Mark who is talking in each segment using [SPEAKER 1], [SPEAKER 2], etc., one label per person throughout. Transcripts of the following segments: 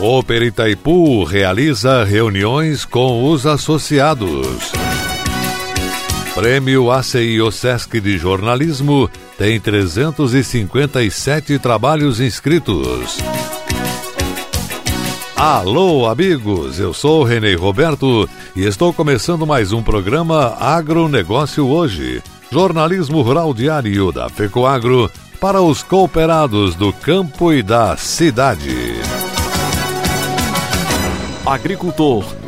[SPEAKER 1] Oper Itaipu realiza reuniões com os associados. Prêmio ACI Sesc de Jornalismo tem 357 trabalhos inscritos. Alô, amigos! Eu sou Renê Roberto e estou começando mais um programa Agronegócio Hoje. Jornalismo Rural Diário da FECOAGro para os cooperados do campo e da cidade.
[SPEAKER 2] Agricultor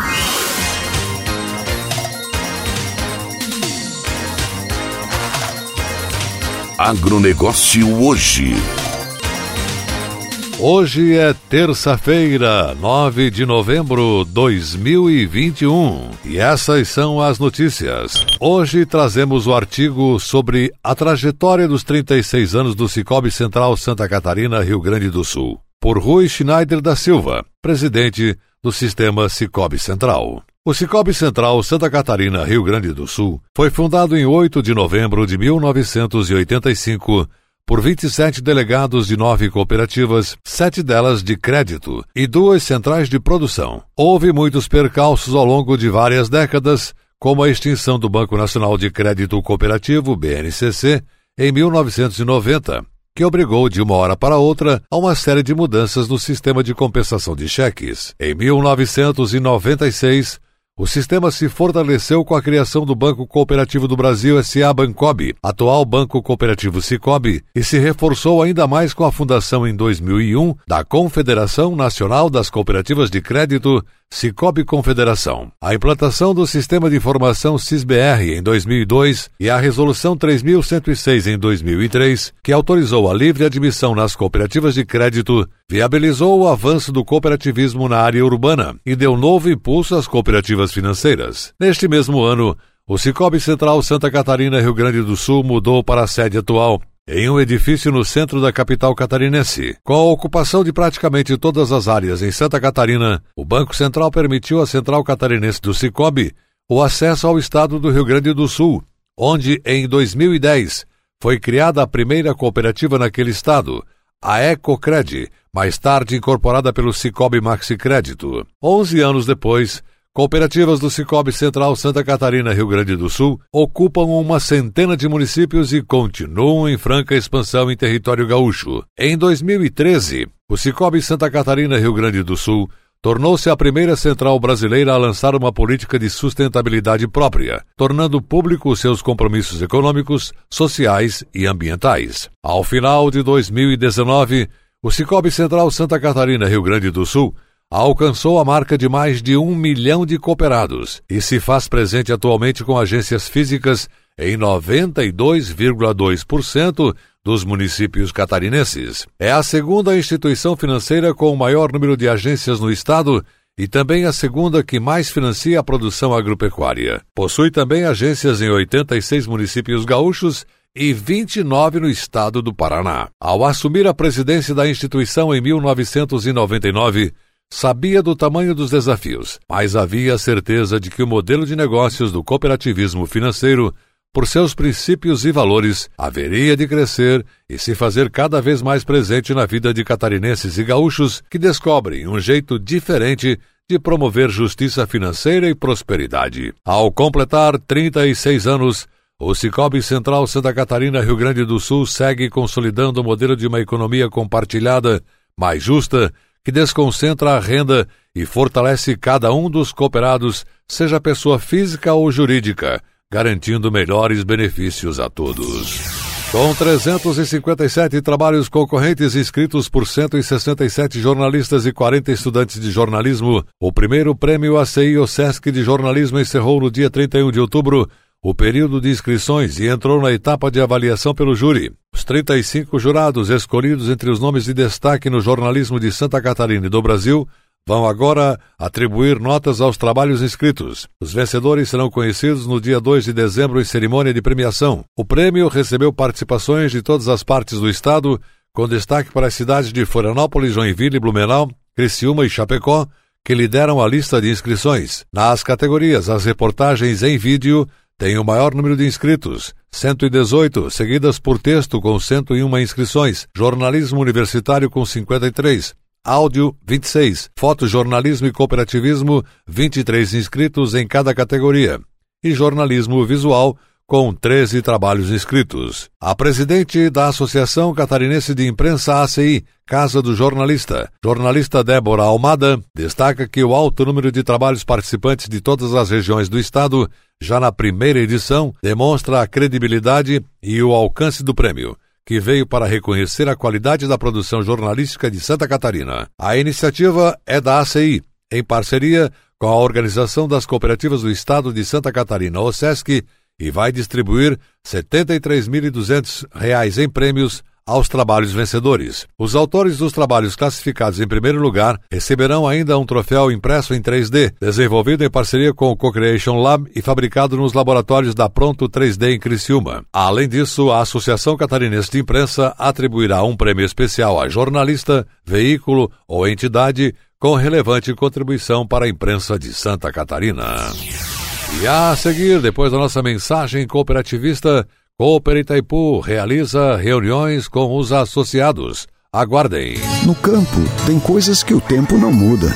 [SPEAKER 3] Agronegócio hoje.
[SPEAKER 1] Hoje é terça-feira, 9 de novembro de 2021 e essas são as notícias. Hoje trazemos o artigo sobre a trajetória dos 36 anos do Cicobi Central Santa Catarina, Rio Grande do Sul, por Rui Schneider da Silva, presidente do Sistema Cicobi Central. O Cicobi Central Santa Catarina, Rio Grande do Sul, foi fundado em 8 de novembro de 1985 por 27 delegados de nove cooperativas, sete delas de crédito e duas centrais de produção. Houve muitos percalços ao longo de várias décadas, como a extinção do Banco Nacional de Crédito Cooperativo, BNCC, em 1990, que obrigou de uma hora para outra a uma série de mudanças no sistema de compensação de cheques. Em 1996, o sistema se fortaleceu com a criação do Banco Cooperativo do Brasil SA Bancob, atual Banco Cooperativo Cicobi, e se reforçou ainda mais com a fundação em 2001 da Confederação Nacional das Cooperativas de Crédito, Cicobi Confederação. A implantação do Sistema de Informação SISBR em 2002 e a Resolução 3106 em 2003, que autorizou a livre admissão nas cooperativas de crédito, viabilizou o avanço do cooperativismo na área urbana e deu novo impulso às cooperativas financeiras. Neste mesmo ano, o Cicobi Central Santa Catarina, Rio Grande do Sul, mudou para a sede atual, em um edifício no centro da capital catarinense. Com a ocupação de praticamente todas as áreas em Santa Catarina, o Banco Central permitiu à Central Catarinense do Cicobi o acesso ao estado do Rio Grande do Sul, onde, em 2010, foi criada a primeira cooperativa naquele estado, a Ecocred, mais tarde incorporada pelo Cicobi Maxi Crédito. Onze anos depois, Cooperativas do Cicobi Central Santa Catarina, Rio Grande do Sul, ocupam uma centena de municípios e continuam em franca expansão em território gaúcho. Em 2013, o Cicobi Santa Catarina, Rio Grande do Sul, tornou-se a primeira central brasileira a lançar uma política de sustentabilidade própria, tornando público seus compromissos econômicos, sociais e ambientais. Ao final de 2019, o Cicobi Central Santa Catarina, Rio Grande do Sul, alcançou a marca de mais de um milhão de cooperados e se faz presente atualmente com agências físicas em 92,2% dos municípios catarinenses. É a segunda instituição financeira com o maior número de agências no estado e também a segunda que mais financia a produção agropecuária. Possui também agências em 86 municípios gaúchos e 29 no estado do Paraná. Ao assumir a presidência da instituição em 1999, sabia do tamanho dos desafios, mas havia a certeza de que o modelo de negócios do cooperativismo financeiro, por seus princípios e valores, haveria de crescer e se fazer cada vez mais presente na vida de catarinenses e gaúchos que descobrem um jeito diferente de promover justiça financeira e prosperidade. Ao completar 36 anos, o Cicobi Central Santa Catarina Rio Grande do Sul segue consolidando o modelo de uma economia compartilhada, mais justa, que desconcentra a renda e fortalece cada um dos cooperados, seja pessoa física ou jurídica, garantindo melhores benefícios a todos. Com 357 trabalhos concorrentes inscritos por 167 jornalistas e 40 estudantes de jornalismo, o primeiro prêmio ACI OSESC de jornalismo encerrou no dia 31 de outubro o período de inscrições e entrou na etapa de avaliação pelo júri. Os 35 jurados escolhidos entre os nomes de destaque no jornalismo de Santa Catarina e do Brasil vão agora atribuir notas aos trabalhos inscritos. Os vencedores serão conhecidos no dia 2 de dezembro em cerimônia de premiação. O prêmio recebeu participações de todas as partes do estado, com destaque para as cidades de Florianópolis, Joinville, Blumenau, Criciúma e Chapecó, que lideram a lista de inscrições. Nas categorias As reportagens em vídeo têm o maior número de inscritos, 118, seguidas por texto com 101 inscrições, jornalismo universitário com 53, áudio 26, fotojornalismo e cooperativismo 23 inscritos em cada categoria e jornalismo visual com 13 trabalhos inscritos. A presidente da Associação Catarinense de Imprensa ACI, Casa do Jornalista, jornalista Débora Almada, destaca que o alto número de trabalhos participantes de todas as regiões do estado, já na primeira edição, demonstra a credibilidade e o alcance do prêmio que veio para reconhecer a qualidade da produção jornalística de Santa Catarina. A iniciativa é da ACI, em parceria com a Organização das Cooperativas do Estado de Santa Catarina, OSESC, e vai distribuir R$ 73.200 em prêmios aos trabalhos vencedores. Os autores dos trabalhos classificados em primeiro lugar receberão ainda um troféu impresso em 3D, desenvolvido em parceria com o Co-Creation Lab e fabricado nos laboratórios da Pronto 3D em Criciúma. Além disso, a Associação Catarinense de Imprensa atribuirá um prêmio especial a jornalista, veículo ou entidade com relevante contribuição para a imprensa de Santa Catarina. E a seguir, depois da nossa mensagem cooperativista, Cooper Itaipu realiza reuniões com os associados. Aguardem.
[SPEAKER 4] No campo, tem coisas que o tempo não muda,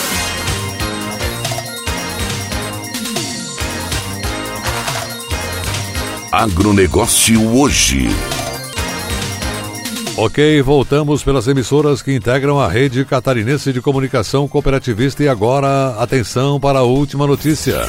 [SPEAKER 3] Agronegócio hoje.
[SPEAKER 1] Ok, voltamos pelas emissoras que integram a rede catarinense de comunicação cooperativista e agora atenção para a última notícia.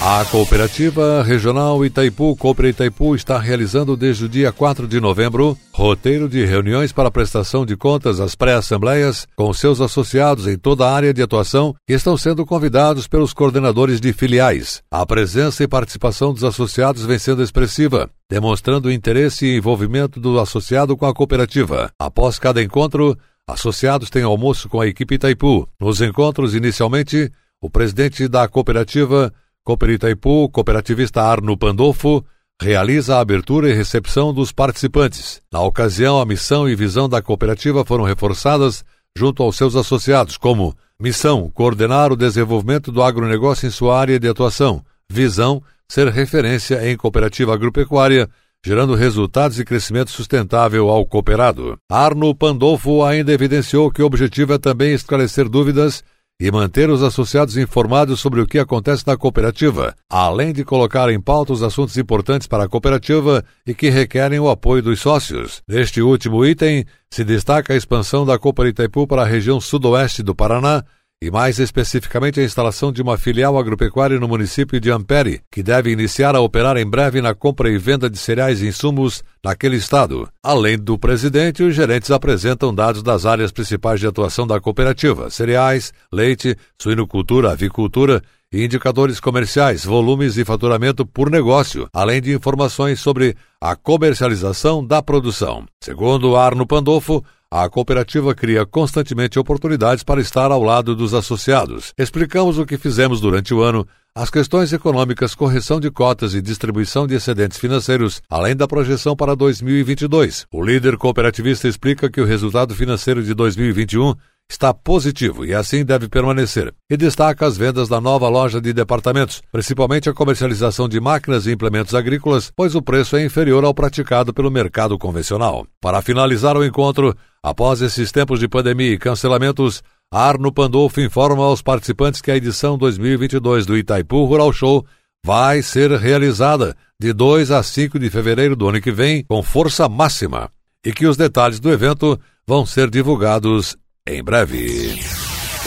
[SPEAKER 1] A Cooperativa Regional Itaipu, Cooper Itaipu, está realizando desde o dia 4 de novembro roteiro de reuniões para prestação de contas às pré-assembleias com seus associados em toda a área de atuação que estão sendo convidados pelos coordenadores de filiais. A presença e participação dos associados vem sendo expressiva, demonstrando interesse e envolvimento do associado com a cooperativa. Após cada encontro, associados têm almoço com a equipe Itaipu. Nos encontros, inicialmente, o presidente da cooperativa Cooper Itaipu, cooperativista Arno Pandolfo, realiza a abertura e recepção dos participantes. Na ocasião, a missão e visão da cooperativa foram reforçadas junto aos seus associados, como missão coordenar o desenvolvimento do agronegócio em sua área de atuação, visão ser referência em cooperativa agropecuária, gerando resultados e crescimento sustentável ao cooperado. Arno Pandolfo ainda evidenciou que o objetivo é também esclarecer dúvidas e manter os associados informados sobre o que acontece na cooperativa, além de colocar em pauta os assuntos importantes para a cooperativa e que requerem o apoio dos sócios. Neste último item, se destaca a expansão da Copa Itaipu para a região sudoeste do Paraná e mais especificamente a instalação de uma filial agropecuária no município de Ampere, que deve iniciar a operar em breve na compra e venda de cereais e insumos naquele estado. Além do presidente, os gerentes apresentam dados das áreas principais de atuação da cooperativa: cereais, leite, suinocultura, avicultura e indicadores comerciais, volumes e faturamento por negócio, além de informações sobre a comercialização da produção. Segundo Arno Pandolfo, a cooperativa cria constantemente oportunidades para estar ao lado dos associados. Explicamos o que fizemos durante o ano, as questões econômicas, correção de cotas e distribuição de excedentes financeiros, além da projeção para 2022. O líder cooperativista explica que o resultado financeiro de 2021 está positivo e assim deve permanecer. E destaca as vendas da nova loja de departamentos, principalmente a comercialização de máquinas e implementos agrícolas, pois o preço é inferior ao praticado pelo mercado convencional. Para finalizar o encontro, após esses tempos de pandemia e cancelamentos, Arno Pandolfo informa aos participantes que a edição 2022 do Itaipu Rural Show vai ser realizada de 2 a 5 de fevereiro do ano que vem com força máxima e que os detalhes do evento vão ser divulgados em breve.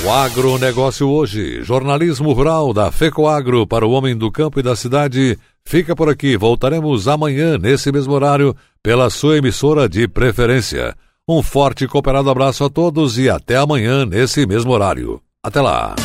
[SPEAKER 1] O agronegócio hoje, jornalismo rural da FECOAGro para o homem do campo e da cidade, fica por aqui. Voltaremos amanhã, nesse mesmo horário, pela sua emissora de preferência. Um forte e cooperado abraço a todos e até amanhã, nesse mesmo horário. Até lá!